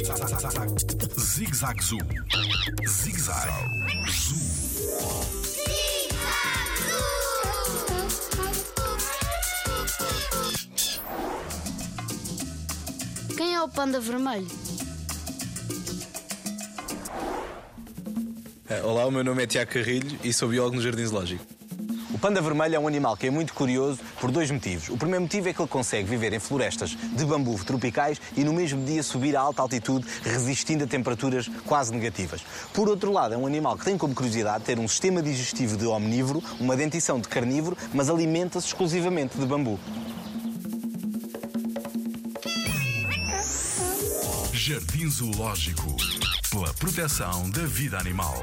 Zig Zag Zoo. Zig Zag Zoo. Quem é o panda vermelho? Eh, Olá, o meu nome é Tiago Carrilho e sou biólogo no Jardim Zoológico. O panda vermelho é um animal que é muito curioso por dois motivos. O primeiro motivo é que ele consegue viver em florestas de bambu tropicais e no mesmo dia subir a alta altitude, resistindo a temperaturas quase negativas. Por outro lado, é um animal que tem como curiosidade ter um sistema digestivo de omnívoro, uma dentição de carnívoro, mas alimenta-se exclusivamente de bambu. Jardim Zoológico. Pela proteção da vida animal.